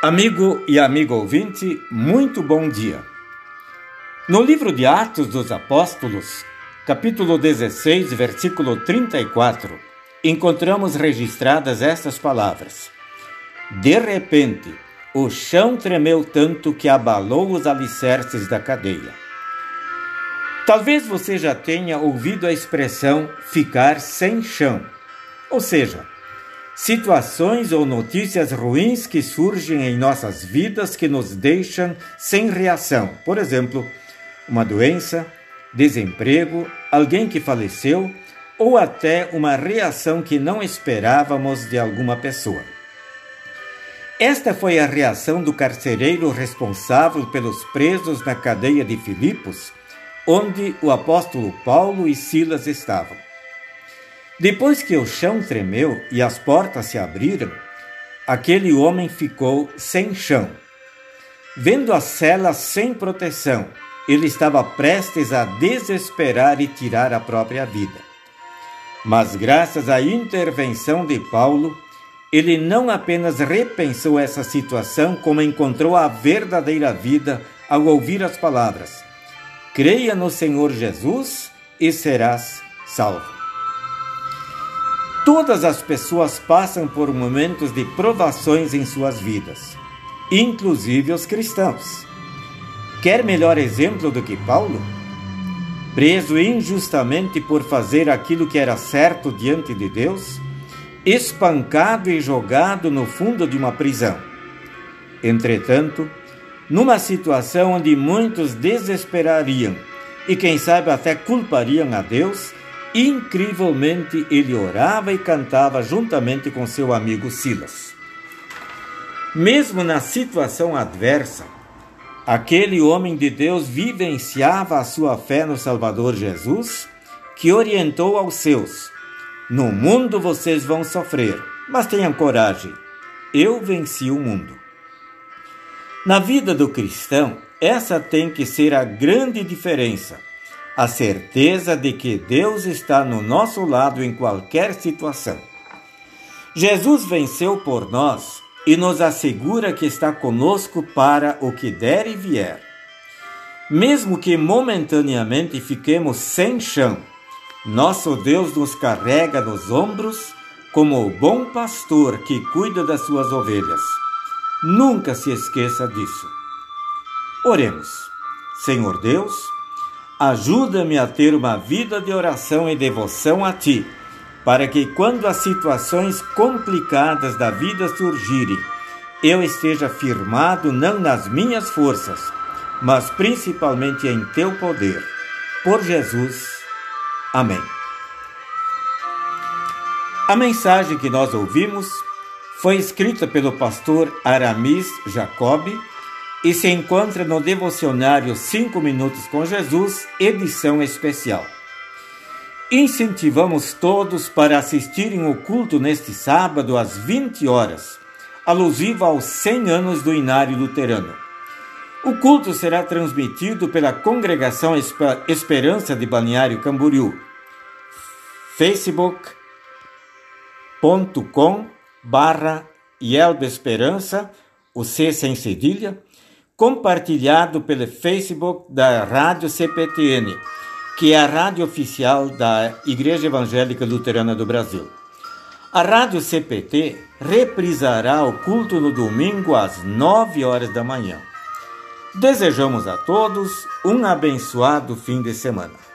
Amigo e amigo ouvinte, muito bom dia. No livro de Atos dos Apóstolos, capítulo 16, versículo 34, encontramos registradas estas palavras: De repente, o chão tremeu tanto que abalou os alicerces da cadeia. Talvez você já tenha ouvido a expressão ficar sem chão, ou seja, situações ou notícias ruins que surgem em nossas vidas que nos deixam sem reação. Por exemplo, uma doença, desemprego, alguém que faleceu ou até uma reação que não esperávamos de alguma pessoa. Esta foi a reação do carcereiro responsável pelos presos na cadeia de Filipos, onde o apóstolo Paulo e Silas estavam. Depois que o chão tremeu e as portas se abriram, aquele homem ficou sem chão. Vendo a cela sem proteção, ele estava prestes a desesperar e tirar a própria vida. Mas, graças à intervenção de Paulo, ele não apenas repensou essa situação, como encontrou a verdadeira vida ao ouvir as palavras: Creia no Senhor Jesus e serás salvo. Todas as pessoas passam por momentos de provações em suas vidas, inclusive os cristãos. Quer melhor exemplo do que Paulo? Preso injustamente por fazer aquilo que era certo diante de Deus, espancado e jogado no fundo de uma prisão. Entretanto, numa situação onde muitos desesperariam e, quem sabe, até culpariam a Deus, Incrivelmente, ele orava e cantava juntamente com seu amigo Silas. Mesmo na situação adversa, aquele homem de Deus vivenciava a sua fé no Salvador Jesus, que orientou aos seus: No mundo vocês vão sofrer, mas tenham coragem, eu venci o mundo. Na vida do cristão, essa tem que ser a grande diferença a certeza de que Deus está no nosso lado em qualquer situação. Jesus venceu por nós e nos assegura que está conosco para o que der e vier. Mesmo que momentaneamente fiquemos sem chão, nosso Deus nos carrega nos ombros como o bom pastor que cuida das suas ovelhas. Nunca se esqueça disso. Oremos. Senhor Deus, Ajuda-me a ter uma vida de oração e devoção a Ti, para que quando as situações complicadas da vida surgirem, eu esteja firmado não nas minhas forças, mas principalmente em Teu poder. Por Jesus. Amém. A mensagem que nós ouvimos foi escrita pelo pastor Aramis Jacobi e se encontra no devocionário 5 Minutos com Jesus, edição especial. Incentivamos todos para assistirem o culto neste sábado às 20 horas, alusivo aos 100 anos do Inário Luterano. O culto será transmitido pela Congregação Esperança de Balneário Camboriú. facebook.com barra Esperança, o C sem cedilha, compartilhado pelo Facebook da Rádio CPTN, que é a rádio oficial da Igreja Evangélica Luterana do Brasil. A Rádio CPT reprisará o culto no domingo às 9 horas da manhã. Desejamos a todos um abençoado fim de semana.